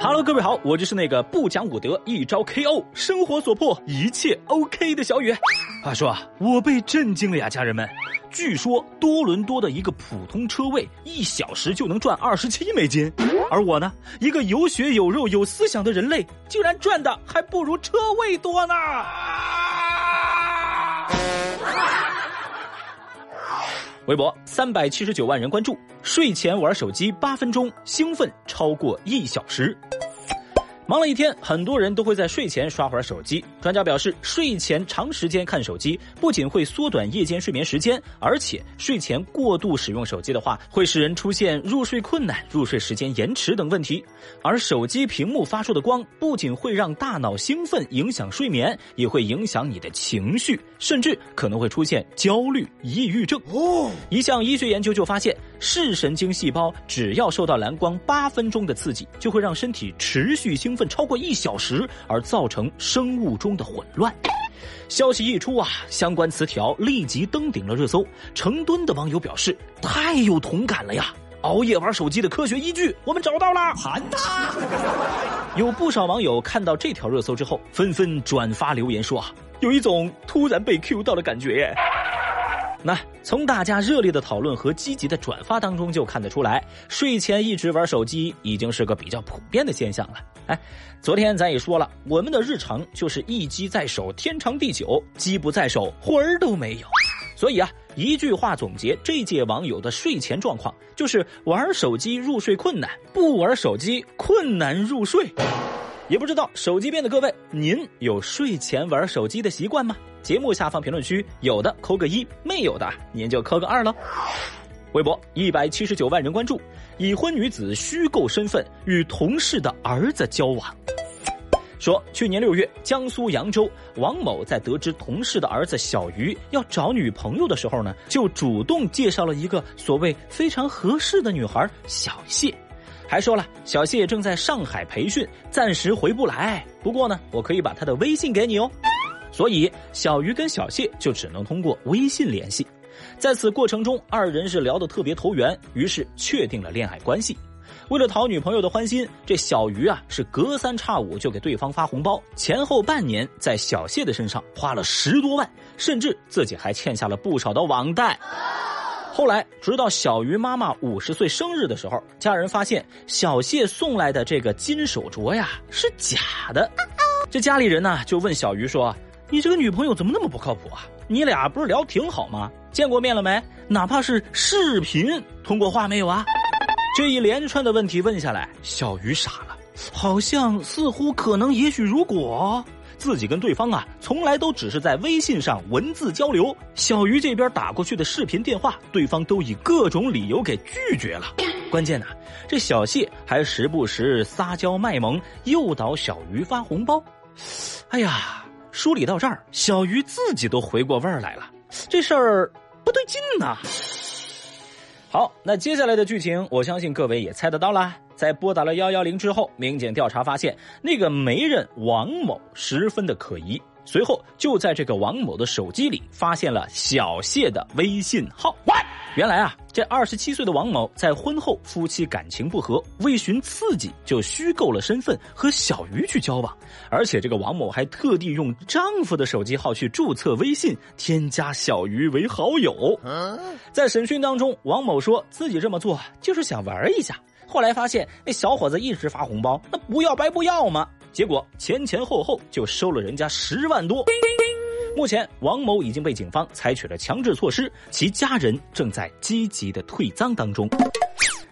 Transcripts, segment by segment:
Hello，各位好，我就是那个不讲武德，一招 KO，生活所迫，一切 OK 的小雨。话说啊，我被震惊了呀，家人们！据说多伦多的一个普通车位一小时就能赚二十七美金，而我呢，一个有血有肉有思想的人类，竟然赚的还不如车位多呢！啊微博三百七十九万人关注，睡前玩手机八分钟，兴奋超过一小时。忙了一天，很多人都会在睡前刷会儿手机。专家表示，睡前长时间看手机不仅会缩短夜间睡眠时间，而且睡前过度使用手机的话，会使人出现入睡困难、入睡时间延迟等问题。而手机屏幕发出的光不仅会让大脑兴奋，影响睡眠，也会影响你的情绪，甚至可能会出现焦虑、抑郁症。哦，一项医学研究就发现，视神经细胞只要受到蓝光八分钟的刺激，就会让身体持续兴。奋超过一小时而造成生物钟的混乱。消息一出啊，相关词条立即登顶了热搜。成吨的网友表示：“太有同感了呀！熬夜玩手机的科学依据，我们找到了，盘他！”有不少网友看到这条热搜之后，纷纷转发留言说：“啊，有一种突然被 Q 到的感觉。”那从大家热烈的讨论和积极的转发当中就看得出来，睡前一直玩手机已经是个比较普遍的现象了。哎，昨天咱也说了，我们的日常就是一机在手，天长地久；机不在手，魂儿都没有。所以啊，一句话总结这届网友的睡前状况，就是玩手机入睡困难，不玩手机困难入睡。也不知道手机边的各位，您有睡前玩手机的习惯吗？节目下方评论区有的扣个一，没有的您就扣个二了。微博一百七十九万人关注，已婚女子虚构身份与同事的儿子交往。说去年六月，江苏扬州王某在得知同事的儿子小鱼要找女朋友的时候呢，就主动介绍了一个所谓非常合适的女孩小谢，还说了小谢正在上海培训，暂时回不来。不过呢，我可以把他的微信给你哦。所以，小鱼跟小谢就只能通过微信联系。在此过程中，二人是聊得特别投缘，于是确定了恋爱关系。为了讨女朋友的欢心，这小鱼啊是隔三差五就给对方发红包，前后半年在小谢的身上花了十多万，甚至自己还欠下了不少的网贷。后来，直到小鱼妈妈五十岁生日的时候，家人发现小谢送来的这个金手镯呀是假的。这家里人呢就问小鱼说。你这个女朋友怎么那么不靠谱啊？你俩不是聊挺好吗？见过面了没？哪怕是视频通过话没有啊？这一连串的问题问下来，小鱼傻了，好像似乎可能也许如果自己跟对方啊，从来都只是在微信上文字交流，小鱼这边打过去的视频电话，对方都以各种理由给拒绝了。关键呢，这小谢还时不时撒娇卖萌，诱导小鱼发红包。哎呀！梳理到这儿，小鱼自己都回过味儿来了，这事儿不对劲呐。好，那接下来的剧情，我相信各位也猜得到啦。在拨打了幺幺零之后，民警调查发现，那个媒人王某十分的可疑。随后，就在这个王某的手机里发现了小谢的微信号。原来啊，这二十七岁的王某在婚后夫妻感情不和，为寻刺激就虚构了身份和小鱼去交往，而且这个王某还特地用丈夫的手机号去注册微信，添加小鱼为好友。在审讯当中，王某说自己这么做就是想玩一下，后来发现那小伙子一直发红包，那不要白不要嘛，结果前前后后就收了人家十万多。目前，王某已经被警方采取了强制措施，其家人正在积极的退赃当中。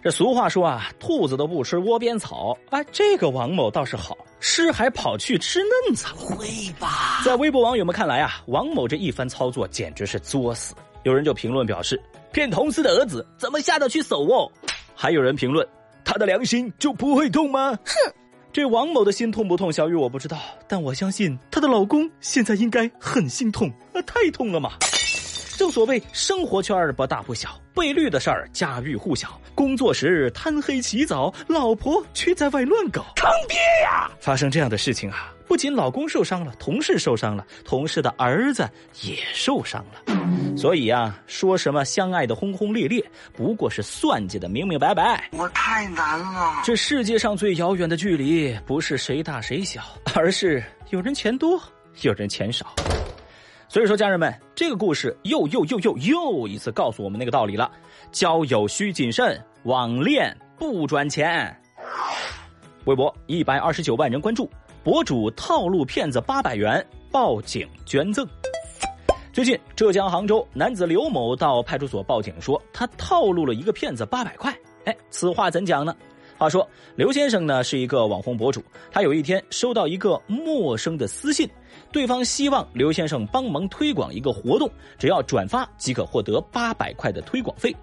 这俗话说啊，兔子都不吃窝边草，哎，这个王某倒是好吃，还跑去吃嫩草，会吧？在微博网友们看来啊，王某这一番操作简直是作死。有人就评论表示，骗同事的儿子怎么下得去手哦？还有人评论，他的良心就不会痛吗？哼。这王某的心痛不痛？小雨我不知道，但我相信她的老公现在应该很心痛，那太痛了嘛！正所谓生活圈不大不小，被绿的事儿家喻户晓。工作时贪黑起早，老婆却在外乱搞，坑爹呀！发生这样的事情啊，不仅老公受伤了，同事受伤了，同事的儿子也受伤了。所以啊，说什么相爱的轰轰烈烈，不过是算计的明明白白。我太难了。这世界上最遥远的距离，不是谁大谁小，而是有人钱多，有人钱少。所以说，家人们，这个故事又又又又又一次告诉我们那个道理了：交友需谨慎，网恋不赚钱。微博一百二十九万人关注，博主套路骗子八百元，报警捐赠。最近，浙江杭州男子刘某到派出所报警说，他套路了一个骗子八百块。哎，此话怎讲呢？话说，刘先生呢是一个网红博主，他有一天收到一个陌生的私信，对方希望刘先生帮忙推广一个活动，只要转发即可获得八百块的推广费。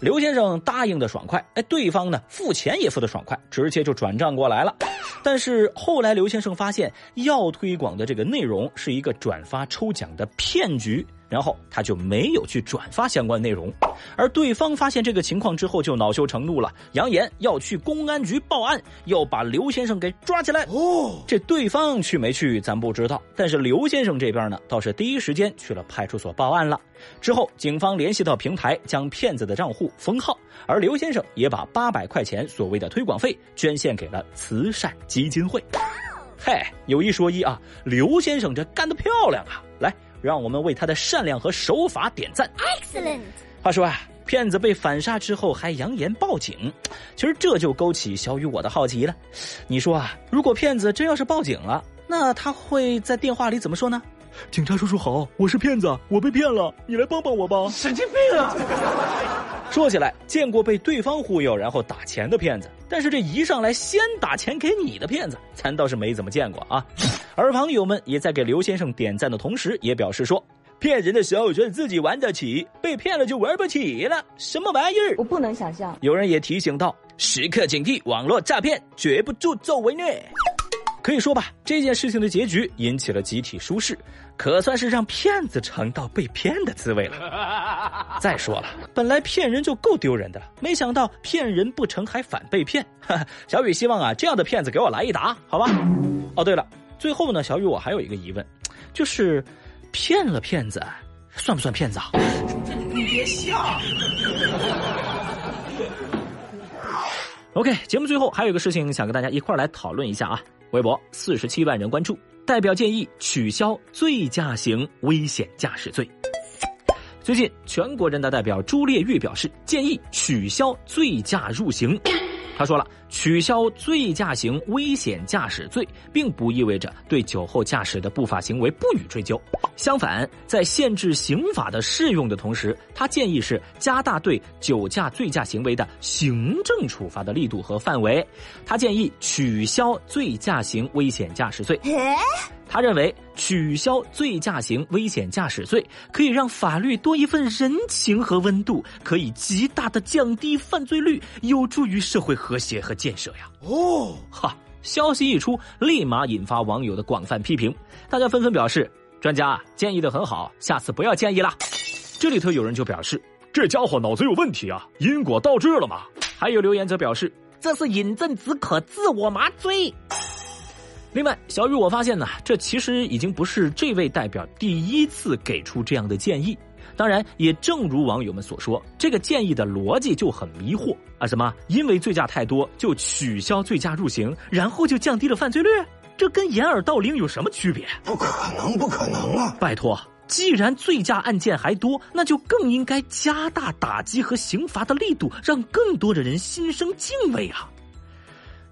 刘先生答应的爽快，哎，对方呢付钱也付的爽快，直接就转账过来了。但是后来刘先生发现要推广的这个内容是一个转发抽奖的骗局。然后他就没有去转发相关内容，而对方发现这个情况之后就恼羞成怒了，扬言要去公安局报案，要把刘先生给抓起来。哦，这对方去没去咱不知道，但是刘先生这边呢倒是第一时间去了派出所报案了。之后警方联系到平台，将骗子的账户封号，而刘先生也把八百块钱所谓的推广费捐献给了慈善基金会。嘿，有一说一啊，刘先生这干得漂亮啊！来。让我们为他的善良和手法点赞。Excellent。话说啊，骗子被反杀之后还扬言报警，其实这就勾起小雨我的好奇了。你说啊，如果骗子真要是报警了，那他会在电话里怎么说呢？警察叔叔好，我是骗子，我被骗了，你来帮帮我吧。神经病啊！说起来，见过被对方忽悠然后打钱的骗子，但是这一上来先打钱给你的骗子，咱倒是没怎么见过啊。而网友们也在给刘先生点赞的同时，也表示说，骗人的时候觉得自己玩得起，被骗了就玩不起了，什么玩意儿？我不能想象。有人也提醒到，时刻警惕网络诈骗，绝不助纣为虐。可以说吧，这件事情的结局引起了集体舒适，可算是让骗子尝到被骗的滋味了。再说了，本来骗人就够丢人的了，没想到骗人不成还反被骗。小雨希望啊，这样的骗子给我来一打，好吧？哦，对了，最后呢，小雨我还有一个疑问，就是骗了骗子，算不算骗子啊？你别笑。OK，节目最后还有一个事情想跟大家一块来讨论一下啊。微博四十七万人关注，代表建议取消醉驾型危险驾驶罪。最近，全国人大代表朱列玉表示，建议取消醉驾入刑。他说了，取消醉驾型危险驾驶罪，并不意味着对酒后驾驶的不法行为不予追究。相反，在限制刑法的适用的同时，他建议是加大对酒驾醉驾行为的行政处罚的力度和范围。他建议取消醉驾型危险驾驶罪。他认为取消醉驾型危险驾驶罪可以让法律多一份人情和温度，可以极大的降低犯罪率，有助于社会和谐和建设呀。哦，哈！消息一出，立马引发网友的广泛批评，大家纷纷表示，专家建议的很好，下次不要建议了。这里头有人就表示，这家伙脑子有问题啊，因果倒置了吗？还有留言则表示，这是饮鸩止渴，自我麻醉。另外，小雨，我发现呢，这其实已经不是这位代表第一次给出这样的建议。当然，也正如网友们所说，这个建议的逻辑就很迷惑啊！什么？因为醉驾太多就取消醉驾入刑，然后就降低了犯罪率？这跟掩耳盗铃有什么区别？不可能，不可能啊！拜托，既然醉驾案件还多，那就更应该加大打击和刑罚的力度，让更多的人心生敬畏啊！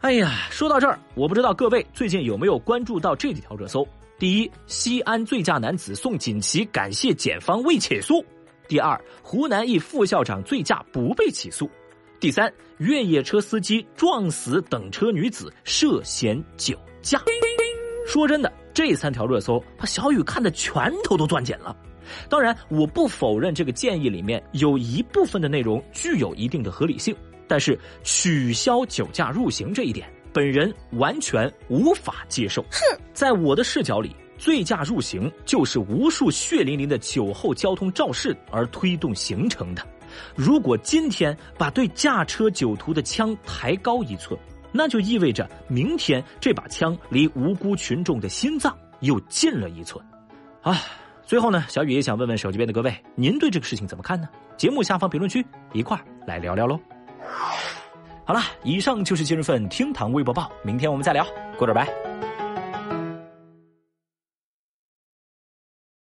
哎呀，说到这儿，我不知道各位最近有没有关注到这几条热搜：第一，西安醉驾男子送锦旗感谢检方未起诉；第二，湖南一副校长醉驾不被起诉；第三，越野车司机撞死等车女子涉嫌酒驾。说真的，这三条热搜把小雨看的拳头都攥紧了。当然，我不否认这个建议里面有一部分的内容具有一定的合理性。但是取消酒驾入刑这一点，本人完全无法接受。哼在我的视角里，醉驾入刑就是无数血淋淋的酒后交通肇事而推动形成的。如果今天把对驾车酒徒的枪抬高一寸，那就意味着明天这把枪离无辜群众的心脏又近了一寸。啊，最后呢，小雨也想问问手机边的各位，您对这个事情怎么看呢？节目下方评论区一块儿来聊聊喽。好了，以上就是今日份厅堂微博报，明天我们再聊，过点拜。